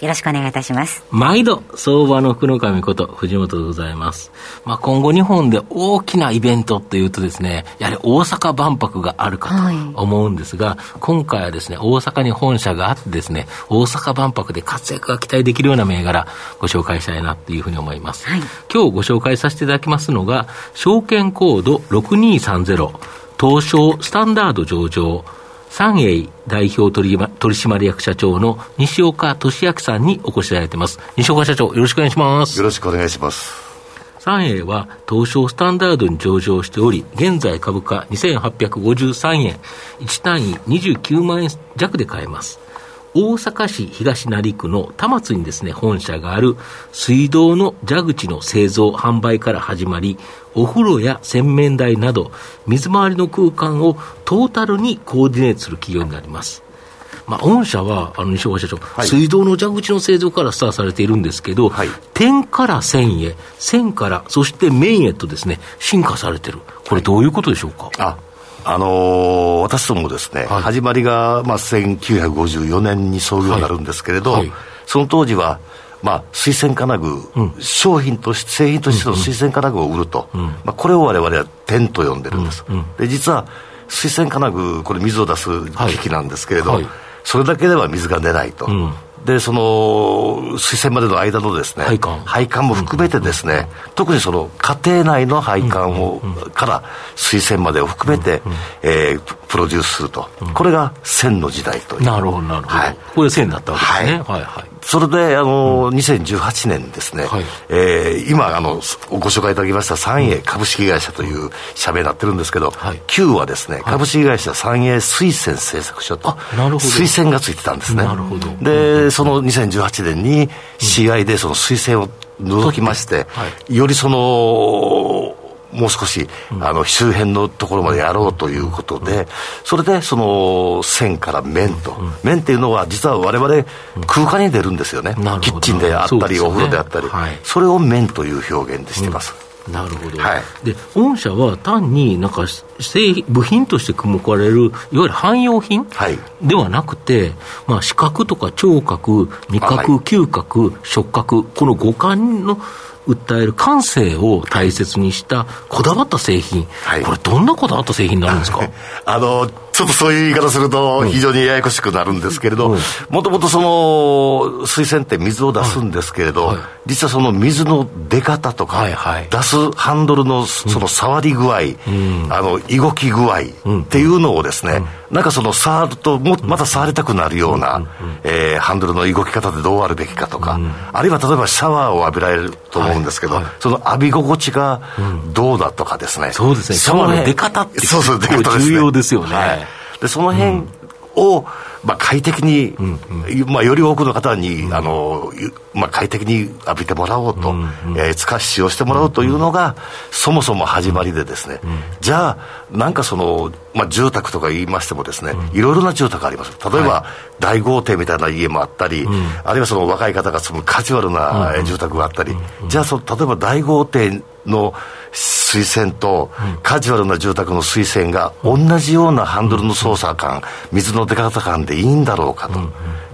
よろしくお願いいたします。毎度、相場の福の神こと、藤本でございます。まあ、今後日本で大きなイベントっていうとですね、やはり大阪万博があるかと思うんですが、はい、今回はですね、大阪に本社があってですね、大阪万博で活躍が期待できるような銘柄、ご紹介したいなっていうふうに思います。はい、今日ご紹介させていただきますのが、証券コード6230、東証スタンダード上場、三栄代表取締役社長の西岡俊明さんにお越しいただいています。西岡社長、よろしくお願いします。よろしくお願いします。三栄は東証スタンダードに上場しており、現在株価2853円、1単位29万円弱で買えます。大阪市東成区の田松にですね、本社がある水道の蛇口の製造販売から始まり、お風呂や洗面台など、水回りの空間をトータルにコーディネートする企業になります。まあ、御社は、あの、西岡社長、はい、水道の蛇口の製造からスタートされているんですけど、はい、点から線へ、線から、そして面へとですね、進化されてる。これどういうことでしょうか、ああのー、私どもですね、はい、始まりが、まあ、1954年に創業になるんですけれど、はい。はい、その当時は、まあ、水仙金具、うん、商品として、製品としての水仙金具を売ると、うん、まあ、これを我々は点と呼んでるんです。うん、で実は水仙金具、これ、水を出す機器なんですけれど、それだけでは水が出ないと。でその水栓までの間のですね配管。配管も含めてですね、うん、特にその家庭内の配管を、うん、から水栓までを含めて、うん、えー、プロデュースすると、これが線の時代という。なるほどなるほど、はい、これ線だったわけですね、はい、はいはいそれで、あの、うん、2018年ですね、はい、えー、今、あの、ご紹介いただきました三栄株式会社という社名になってるんですけど、はい、Q はですね、株式会社三栄水仙製作所と、なるほど。水仙がついてたんですね。なるほど。で、その2018年に CI でその水仙を除きまして、はい、よりその、もう少し、あの周辺のところまでやろうということで、それでその線から面と、面っていうのは、実はわれわれ空間に出るんですよね、キッチンであったり、お風呂であったり、それを面という表現でしてます。なるほど、はい、で御社は単になんか製部品として組まれる、いわゆる汎用品、はい、ではなくて、まあ、視覚とか聴覚、味覚、嗅覚、触覚、この五感の訴える感性を大切にしたこだわった製品、はい、これどんなこだわった製品になるんですか？あのちょっとそういう言い方すると非常にややこしくなるんですけれど、もともとその水栓って水を出すんですけれど、はいはい、実はその水の出方とか、はいはい、出すハンドルのその触り具合、うん、あの動き具合っていうのをですね、うん、なんかその触るともまた触りたくなるような、うん、えー、ハンドルの動き方でどうあるべきかとか、あるいは例えばシャワーを浴びられると思うんですけど、その浴び心地がどうだとかですね、そうですね。シャワーの出方ってそうそう出方です、ね、重要ですよね、はい。でその辺を、まあ、快適に、まあ、より多くの方に、うん、あのまあ、快適に浴びてもらおうと、うえー、使わ使用してもらおうというのが、そもそも始まりでですね、うん、じゃあなんかその、まあ、住宅とか言いましてもですね、いろいろな住宅あります。例えば、はい、大豪邸みたいな家もあったり、あるいはその若い方が住むカジュアルな、住宅があったり、じゃあそ例えば大豪邸の水栓とカジュアルな住宅の水栓が同じようなハンドルの操作感、水の出方感でいいんだろうかと。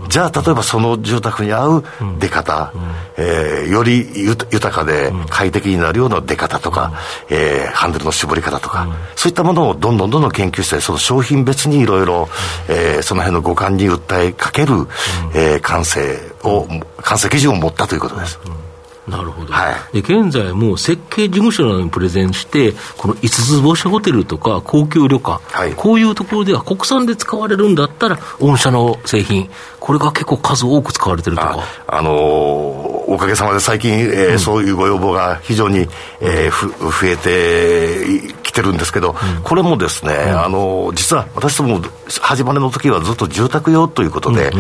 じゃあ例えばその住宅に合う出方、うん、え、より豊かで快適になるような出方とか、うん、え、ハンドルの絞り方とか、そういったものをどんどんどんどん研究してその商品別にいろいろその辺の五感に訴えかける、うん、え、感性を感性基準を持ったということです。なるほど、はい、で現在も設計事務所などにプレゼンして、この5つ星ホテルとか高級旅館、はい、こういうところでは国産で使われるんだったら、御社の製品、これが結構数多く使われてるとか。あ、あのー、おかげさまで最近、えー、うん、そういうご要望が非常に、えー、ふ増えてきてるんですけど、これもですね、あの、実は私ども、始まりの時はずっと住宅用ということで、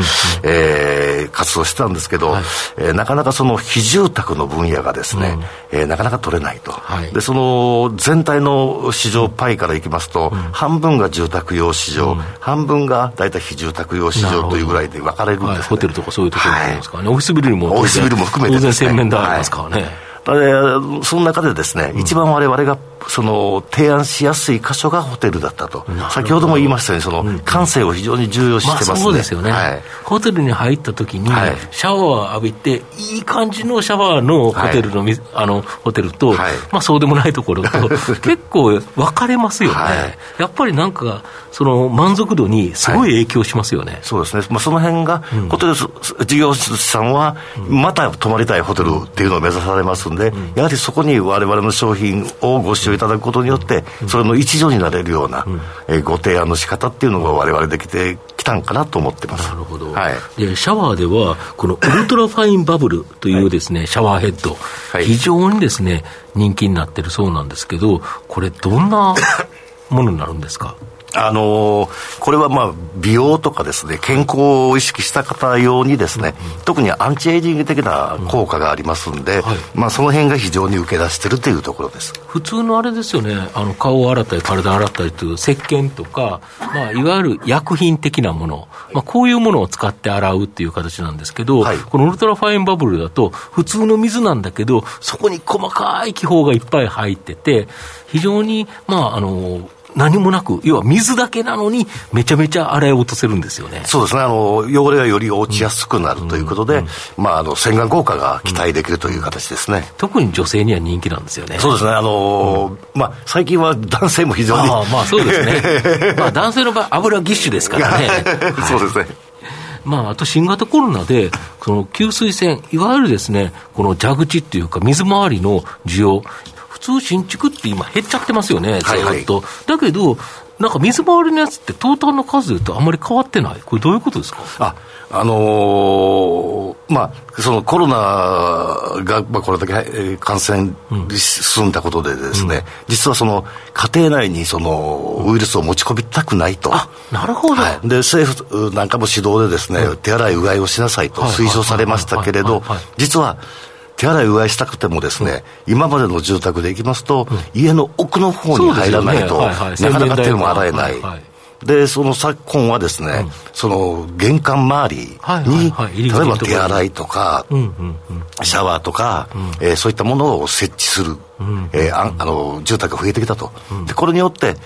えー、活動してたんですけど、はい、えー、なかなかその非住宅の分野がですね、うん、えー、なかなか取れないと。はい、で、その全体の市場パイからいきますと、うん、半分が住宅用市場、うん、半分が大体非住宅用市場というぐらいで分かれるんですね、はい、ホテルとかそういうところになりますからね、オフィスビルもオフィスビルも含めて、ね、当然洗面台ありますからね。その中でですね、一番我々がその提案しやすい箇所がホテルだったと、先ほども言いましたように、その感性を非常に重要視してますね、まあ、そうですよね、はい、ホテルに入った時に、シャワーを浴びて、いい感じのシャワーのホテルの,、あのホテルと、はい、まあ、そうでもないところと、結構分かれますよね、はい、やっぱりなんか、その満足度にすごい影響しますよね、そうですね、まあ、その辺が、ホテル事業者さんは、また泊まりたいホテルっていうのを目指されますんで、やはりそこにわれわれの商品をご使用いただくことによって、それの一助になれるような、えご提案の仕方っていうのがわれわれできてきたんかなと思ってます。なるほど。はい、で、シャワーでは、このウルトラファインバブルというですね、はい、シャワーヘッド、はい、非常にですね、人気になってるそうなんですけど、これどんなものになるんですか？あのー、これはまあ美容とかですね健康を意識した方用にですね、うん、特にアンチエイジング的な効果がありますんで、うんはい、まあ、その辺が非常に受け出してるというところです。普通のあれですよねあの顔を洗ったり体を洗ったりという石鹸とか、まあ、いわゆる薬品的なもの、まあ、こういうものを使って洗うっていう形なんですけど、はい、このウルトラファインバブルだと普通の水なんだけどそこに細かい気泡がいっぱい入ってて非常にまああの何もなく、要は水だけなのに、めちゃめちゃ洗い落とせるんですよねそうですねあの、汚れがより落ちやすくなるということで、うんうん、まあ、あの洗顔効果が期待できるという形ですね、特に女性には人気なんですよね。そうですね、あのー、まあ、最近は男性も非常に。あまあそうですね、まあ、男性の場合、油ぎっしゅですからね。そうですね。まあ、あと新型コロナで、その給水栓、いわゆるですね、この蛇口っていうか、水回りの需要、通新築って今減っちゃってますよね、ずっと。はい。はい、だけど、なんか水回りのやつってトータルの数でいうとあんまり変わってない、これどういうことですか？あ、あのー、まあ、そのコロナが、まあ、これだけ感染進んだことでですね、うん、実はその家庭内にそのウイルスを持ち込みたくないと。あ、なるほど。はい、で、政府なんかも指導でですね、うん、手洗いうがいをしなさいと推奨されましたけれど、実は、手洗いうがいしたくてもですね、うん、今までの住宅で行きますと、うん、家の奥の方に入らないと、なかなか手も洗えない。で、その昨今はですね、うん、その玄関周りに、例えば手洗いとか、シャワーとか、うん、えー、そういったものを設置する、うん、えー、ああの住宅が増えてきたと、うん、でこれによって、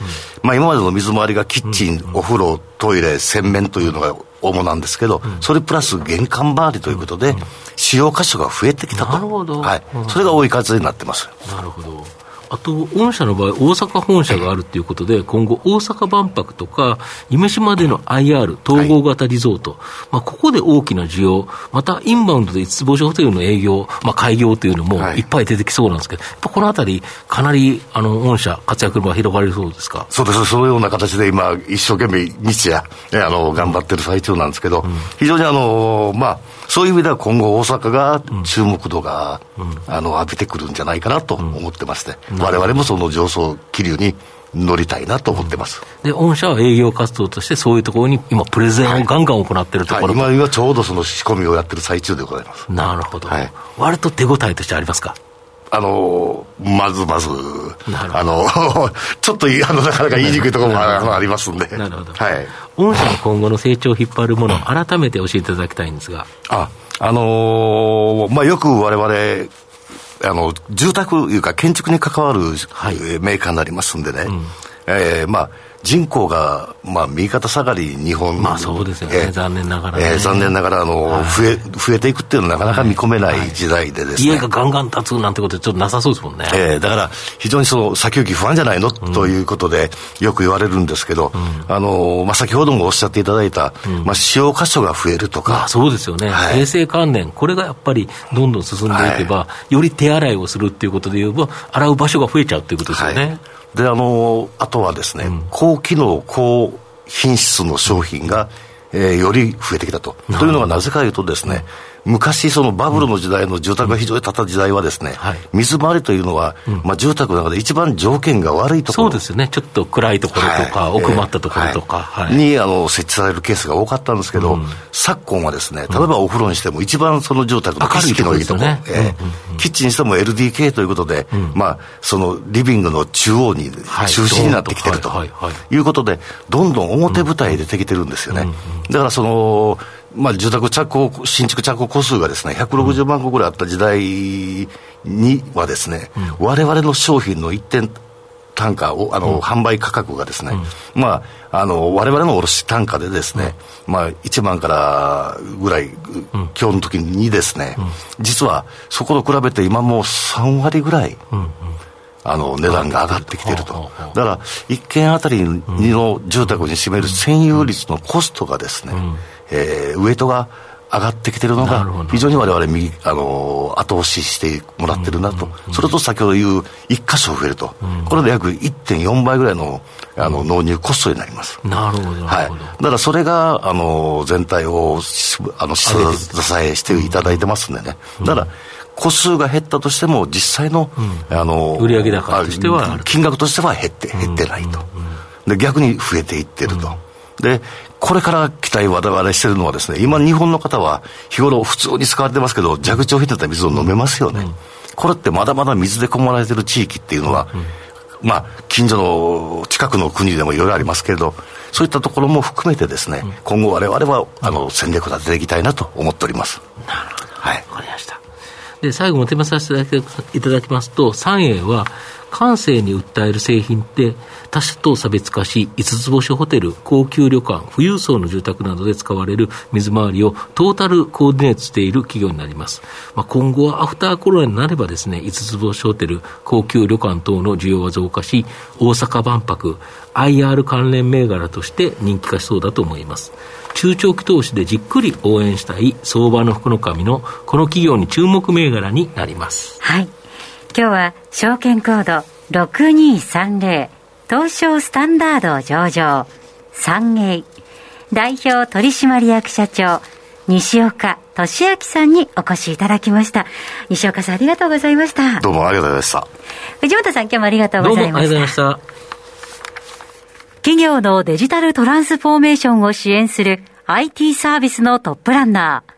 まあ、今までの水回りがキッチン、お風呂、トイレ、洗面というのが主なんですけど、それプラス玄関周りということで、使用箇所が増えてきたと。なるほど。はい。それが追い風になってます。なるほど。あと、御社の場合、大阪本社があるということで、今後、大阪万博とか、夢島での IR、統合型リゾート、はい、まあ、ここで大きな需要、またインバウンドで五つ星ホテルの営業、まあ、開業というのもい。っぱい出てきそうなんですけど、やっぱこのあたり、かなりあの御社、活躍が広がりそうですか？そうです、そのような形で今、一生懸命、日夜、あの頑張ってる最中なんですけど、うん、非常にあの、まあ、そういう意味では今後、大阪が注目度が、うん、あの浴びてくるんじゃないかなと思ってまして、われわれもその上層気流に乗りたいなと思ってます、で御社は営業活動として、そういうところに今、プレゼンをガンガン行ってるところ、はいはい、今、今ちょうどその仕込みをやってる最中でございます。なるほど、はい、割と手応えとしてありますか？あのまずまず、あの ちょっとあのなかなか言いにくいところもありますんで、なるほど、はい、御社の今後の成長を引っ張るもの、改めて教えていただきたいんですが。ああのー、まあ、よくわれわれ、あの、住宅いうか建築に関わる、はい、メーカーになりますんでね、うん、えー、まあ、人口が、まあ、右肩下がり、日本。まあそうですよね、えー、残念ながら、ね、えー、残念ながらあの、はい、増え、増えていくっていうのはなかなか見込めない時代でですね、はい、家がガンガン建つなんてことちょっとなさそうですもんね。えー、だから、非常にその先行き不安じゃないの、うん、ということで、よく言われるんですけど、うん、あの、まあ、先ほどもおっしゃっていただいた、うん、まあ、使用箇所が増えるとか。まあ、そうですよね、はい、衛生関連、これがやっぱりどんどん進んでいけば、より手洗いをするっていうことで言えば、洗う場所が増えちゃうっていうことですよね。であのあとはですね、うん、高機能高品質の商品が、えー、より増えてきたと。というのがなぜかというとですね、昔、そのバブルの時代の住宅が非常に建った時代はですね、はい、水回りというのは、うん、まあ、住宅の中で一番条件が悪いところ。そうですね。ちょっと暗いところとか、はい、奥まったところとか、はい、にあの設置されるケースが多かったんですけど、うん、昨今はですね、例えばお風呂にしても一番その住宅の景色のいいとこ。ろ、ねえー、キッチンにしても LDK ということで、うん、まあ、そのリビングの中央に、中心になってきてるとい。うことで、どんどん表舞台出てきてるんですよね。だからそのまあ、住宅着工、新築着工戸数がですね、160万戸ぐらいあった時代にはですね、われわれの商品の一点単価を、あの、うん、販売価格がですね、うん、まあ、あの、われわれの卸単価でですね、うん、まあ、1万からぐらい、今日の時にですね、実はそこと比べて今もう3割ぐらい、あの値段が上がってきてると、だから1軒あたりの住宅に占める占有率のコストがですね、えー、ウエイトが上がってきてるのが、非常にわれわれ右、あのー、後押ししてもらってるなと、うんうんうん、それと先ほど言う、一箇所増えると、うん、これで約1.4倍ぐらいのあの納入コストになります。なるほど、はい、だからそれが、あのー、全体をあの支えしていただいてますんでね。だから、個数が減ったとしても、実際の、うん、あの売上高としては金額としては減って、減ってないと。で逆に増えていってると。で、これから期待我々してるのはですね、今日本の方は日頃普通に使われてますけど、蛇口を引いてた水を飲めますよね。うん、これってまだまだ水で困られてる地域っていうのは、うん、まあ、近所の近くの国でもいろいろありますけれど、そういったところも含めてですね、うん、今後我々はあの戦略を立てていきたいなと思っております。なるほど。はい。わかりました。で、最後まとめさせていただきますと、三栄は、感性に訴える製品って他社と差別化し、5つ星ホテル、高級旅館、富裕層の住宅などで使われる水回りをトータルコーディネートしている企業になります。まあ、今後はアフターコロナになればですね、5つ星ホテル、高級旅館等の需要は増加し、大阪万博、IR 関連銘柄として人気化しそうだと思います。中長期投資でじっくり応援したい相場の福の神のこの企業に注目銘柄になります。はい。今日は証券コード6230東証スタンダード上場三栄代表取締役社長西岡俊明さんにお越しいただきました西岡さんありがとうございましたどうもありがとうございました藤本さん今日もありがとうございましたどうもありがとうございました。企業のデジタルトランスフォーメーションを支援する IT サービスのトップランナー